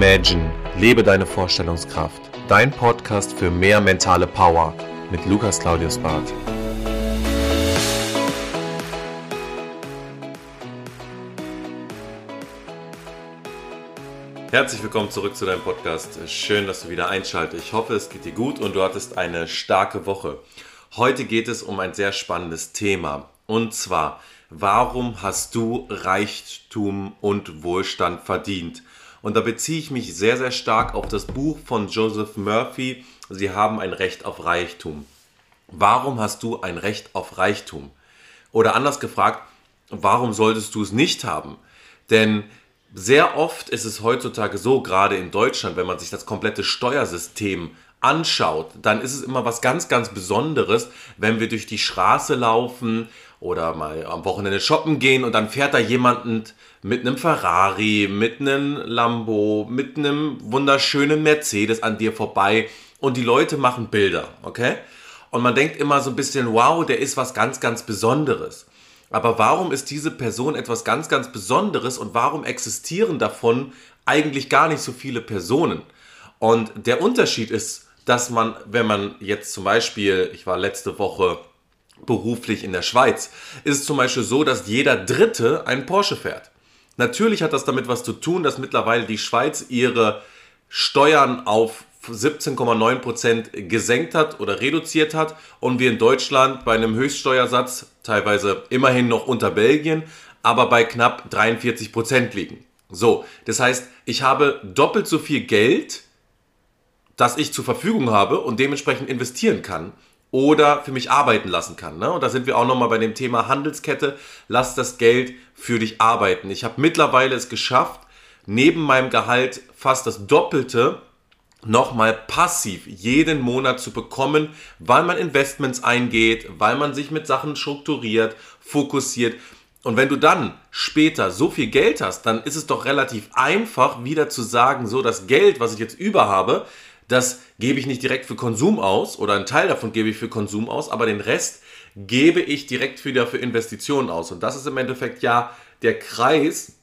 Imagine, lebe deine Vorstellungskraft. Dein Podcast für mehr mentale Power mit Lukas Claudius Barth. Herzlich willkommen zurück zu deinem Podcast. Schön, dass du wieder einschaltest. Ich hoffe, es geht dir gut und du hattest eine starke Woche. Heute geht es um ein sehr spannendes Thema. Und zwar, warum hast du Reichtum und Wohlstand verdient? Und da beziehe ich mich sehr, sehr stark auf das Buch von Joseph Murphy. Sie haben ein Recht auf Reichtum. Warum hast du ein Recht auf Reichtum? Oder anders gefragt, warum solltest du es nicht haben? Denn sehr oft ist es heutzutage so, gerade in Deutschland, wenn man sich das komplette Steuersystem anschaut, dann ist es immer was ganz, ganz Besonderes, wenn wir durch die Straße laufen oder mal am Wochenende shoppen gehen und dann fährt da jemand mit einem Ferrari, mit einem Lambo, mit einem wunderschönen Mercedes an dir vorbei und die Leute machen Bilder, okay? Und man denkt immer so ein bisschen, wow, der ist was ganz, ganz Besonderes. Aber warum ist diese Person etwas ganz, ganz Besonderes und warum existieren davon eigentlich gar nicht so viele Personen? Und der Unterschied ist, dass man, wenn man jetzt zum Beispiel, ich war letzte Woche beruflich in der Schweiz, ist es zum Beispiel so, dass jeder Dritte einen Porsche fährt. Natürlich hat das damit was zu tun, dass mittlerweile die Schweiz ihre Steuern auf 17,9% gesenkt hat oder reduziert hat und wir in Deutschland bei einem Höchststeuersatz, teilweise immerhin noch unter Belgien, aber bei knapp 43% liegen. So, das heißt, ich habe doppelt so viel Geld, das ich zur Verfügung habe und dementsprechend investieren kann oder für mich arbeiten lassen kann. Ne? Und da sind wir auch nochmal bei dem Thema Handelskette. Lass das Geld für dich arbeiten. Ich habe mittlerweile es geschafft, neben meinem Gehalt fast das Doppelte nochmal passiv jeden Monat zu bekommen, weil man Investments eingeht, weil man sich mit Sachen strukturiert, fokussiert. Und wenn du dann später so viel Geld hast, dann ist es doch relativ einfach wieder zu sagen, so das Geld, was ich jetzt über habe, das gebe ich nicht direkt für Konsum aus oder einen Teil davon gebe ich für Konsum aus, aber den Rest gebe ich direkt wieder für Investitionen aus. Und das ist im Endeffekt ja der Kreis,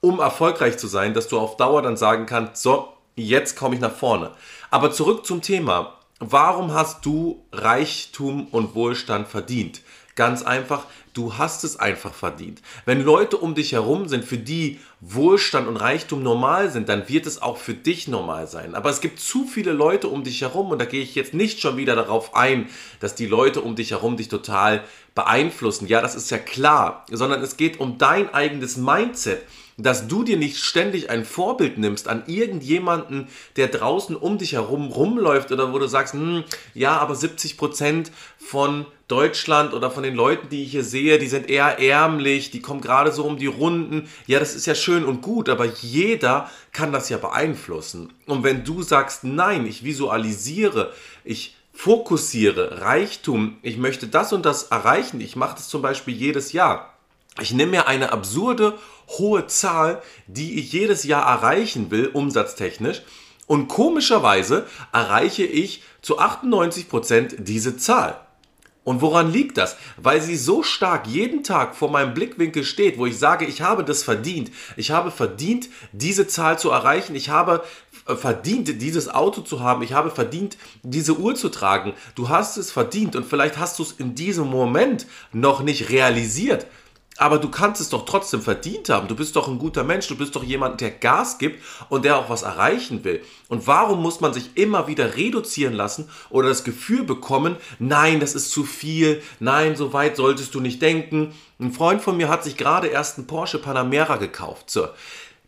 um erfolgreich zu sein, dass du auf Dauer dann sagen kannst, so, jetzt komme ich nach vorne. Aber zurück zum Thema. Warum hast du Reichtum und Wohlstand verdient? Ganz einfach, du hast es einfach verdient. Wenn Leute um dich herum sind, für die Wohlstand und Reichtum normal sind, dann wird es auch für dich normal sein. Aber es gibt zu viele Leute um dich herum und da gehe ich jetzt nicht schon wieder darauf ein, dass die Leute um dich herum dich total beeinflussen. Ja, das ist ja klar, sondern es geht um dein eigenes Mindset dass du dir nicht ständig ein Vorbild nimmst an irgendjemanden, der draußen um dich herum rumläuft oder wo du sagst, hm, ja, aber 70 Prozent von Deutschland oder von den Leuten, die ich hier sehe, die sind eher ärmlich, die kommen gerade so um die Runden. Ja, das ist ja schön und gut, aber jeder kann das ja beeinflussen. Und wenn du sagst, nein, ich visualisiere, ich fokussiere Reichtum, ich möchte das und das erreichen, ich mache das zum Beispiel jedes Jahr ich nehme mir eine absurde hohe Zahl, die ich jedes Jahr erreichen will, umsatztechnisch. Und komischerweise erreiche ich zu 98 Prozent diese Zahl. Und woran liegt das? Weil sie so stark jeden Tag vor meinem Blickwinkel steht, wo ich sage, ich habe das verdient. Ich habe verdient, diese Zahl zu erreichen. Ich habe verdient, dieses Auto zu haben. Ich habe verdient, diese Uhr zu tragen. Du hast es verdient und vielleicht hast du es in diesem Moment noch nicht realisiert. Aber du kannst es doch trotzdem verdient haben. Du bist doch ein guter Mensch. Du bist doch jemand, der Gas gibt und der auch was erreichen will. Und warum muss man sich immer wieder reduzieren lassen oder das Gefühl bekommen, nein, das ist zu viel. Nein, so weit solltest du nicht denken. Ein Freund von mir hat sich gerade erst einen Porsche Panamera gekauft. So.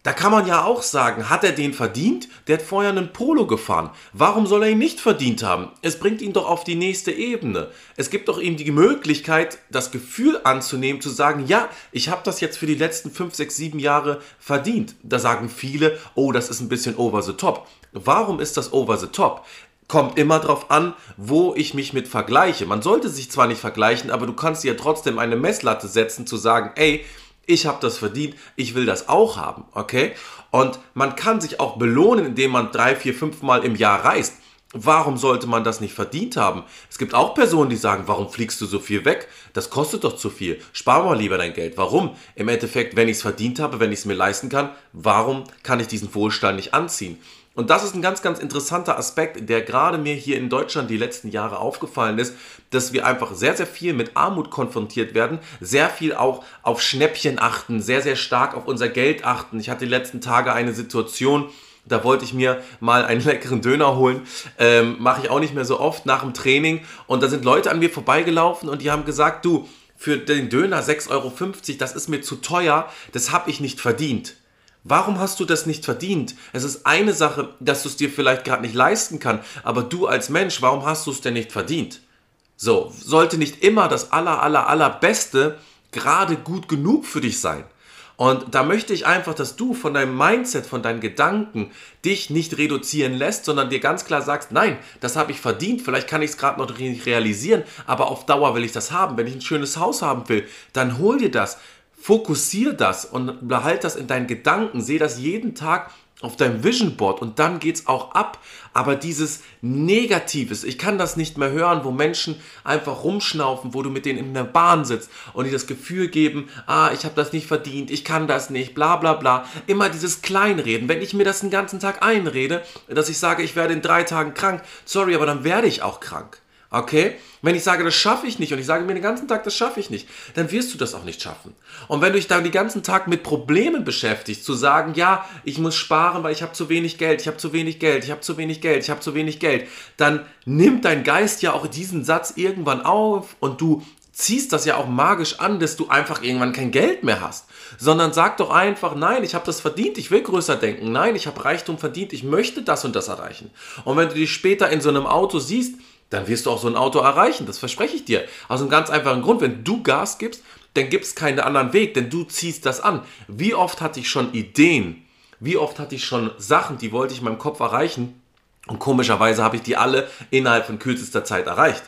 Da kann man ja auch sagen, hat er den verdient? Der hat vorher einen Polo gefahren. Warum soll er ihn nicht verdient haben? Es bringt ihn doch auf die nächste Ebene. Es gibt doch ihm die Möglichkeit, das Gefühl anzunehmen, zu sagen, ja, ich habe das jetzt für die letzten 5, 6, 7 Jahre verdient. Da sagen viele, oh, das ist ein bisschen over the top. Warum ist das over the top? kommt immer darauf an, wo ich mich mit vergleiche. Man sollte sich zwar nicht vergleichen, aber du kannst dir ja trotzdem eine Messlatte setzen, zu sagen, ey, ich habe das verdient, ich will das auch haben, okay? Und man kann sich auch belohnen, indem man drei, vier, fünf Mal im Jahr reist. Warum sollte man das nicht verdient haben? Es gibt auch Personen, die sagen, warum fliegst du so viel weg? Das kostet doch zu viel. Spar mal lieber dein Geld. Warum? Im Endeffekt, wenn ich es verdient habe, wenn ich es mir leisten kann, warum kann ich diesen Wohlstand nicht anziehen? Und das ist ein ganz, ganz interessanter Aspekt, der gerade mir hier in Deutschland die letzten Jahre aufgefallen ist, dass wir einfach sehr, sehr viel mit Armut konfrontiert werden, sehr viel auch auf Schnäppchen achten, sehr, sehr stark auf unser Geld achten. Ich hatte die letzten Tage eine Situation, da wollte ich mir mal einen leckeren Döner holen. Ähm, Mache ich auch nicht mehr so oft nach dem Training. Und da sind Leute an mir vorbeigelaufen und die haben gesagt, du, für den Döner 6,50 Euro, das ist mir zu teuer, das habe ich nicht verdient. Warum hast du das nicht verdient? Es ist eine Sache, dass du es dir vielleicht gerade nicht leisten kannst, aber du als Mensch, warum hast du es denn nicht verdient? So, sollte nicht immer das aller, aller, allerbeste gerade gut genug für dich sein. Und da möchte ich einfach, dass du von deinem Mindset, von deinen Gedanken dich nicht reduzieren lässt, sondern dir ganz klar sagst, nein, das habe ich verdient, vielleicht kann ich es gerade noch nicht realisieren, aber auf Dauer will ich das haben. Wenn ich ein schönes Haus haben will, dann hol dir das. Fokussier das und behalt das in deinen Gedanken. Sehe das jeden Tag auf deinem Vision Board und dann geht's auch ab. Aber dieses Negatives, ich kann das nicht mehr hören, wo Menschen einfach rumschnaufen, wo du mit denen in der Bahn sitzt und die das Gefühl geben, ah, ich habe das nicht verdient, ich kann das nicht, bla bla bla. Immer dieses Kleinreden. Wenn ich mir das den ganzen Tag einrede, dass ich sage, ich werde in drei Tagen krank, sorry, aber dann werde ich auch krank. Okay? Wenn ich sage, das schaffe ich nicht und ich sage mir den ganzen Tag, das schaffe ich nicht, dann wirst du das auch nicht schaffen. Und wenn du dich dann den ganzen Tag mit Problemen beschäftigst, zu sagen, ja, ich muss sparen, weil ich habe zu wenig Geld, ich habe zu wenig Geld, ich habe zu wenig Geld, ich habe zu wenig Geld, dann nimmt dein Geist ja auch diesen Satz irgendwann auf und du ziehst das ja auch magisch an, dass du einfach irgendwann kein Geld mehr hast. Sondern sag doch einfach, nein, ich habe das verdient, ich will größer denken. Nein, ich habe Reichtum verdient, ich möchte das und das erreichen. Und wenn du dich später in so einem Auto siehst, dann wirst du auch so ein Auto erreichen. Das verspreche ich dir. Aus einem ganz einfachen Grund. Wenn du Gas gibst, dann gibt es keinen anderen Weg, denn du ziehst das an. Wie oft hatte ich schon Ideen? Wie oft hatte ich schon Sachen, die wollte ich in meinem Kopf erreichen? Und komischerweise habe ich die alle innerhalb von kürzester Zeit erreicht.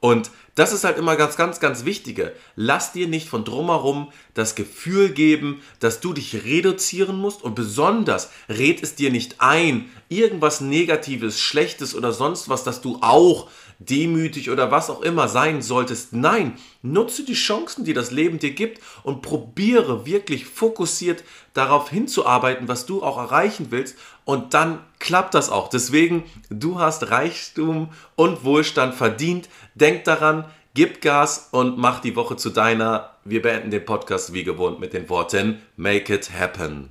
Und das ist halt immer ganz, ganz, ganz wichtige. Lass dir nicht von drumherum das Gefühl geben, dass du dich reduzieren musst und besonders red es dir nicht ein, irgendwas Negatives, Schlechtes oder sonst was, dass du auch demütig oder was auch immer sein solltest. Nein, nutze die Chancen, die das Leben dir gibt und probiere wirklich fokussiert darauf hinzuarbeiten, was du auch erreichen willst und dann klappt das auch. Deswegen, du hast Reichtum und Wohlstand verdient. Denk daran, gib Gas und mach die Woche zu deiner. Wir beenden den Podcast wie gewohnt mit den Worten Make it happen.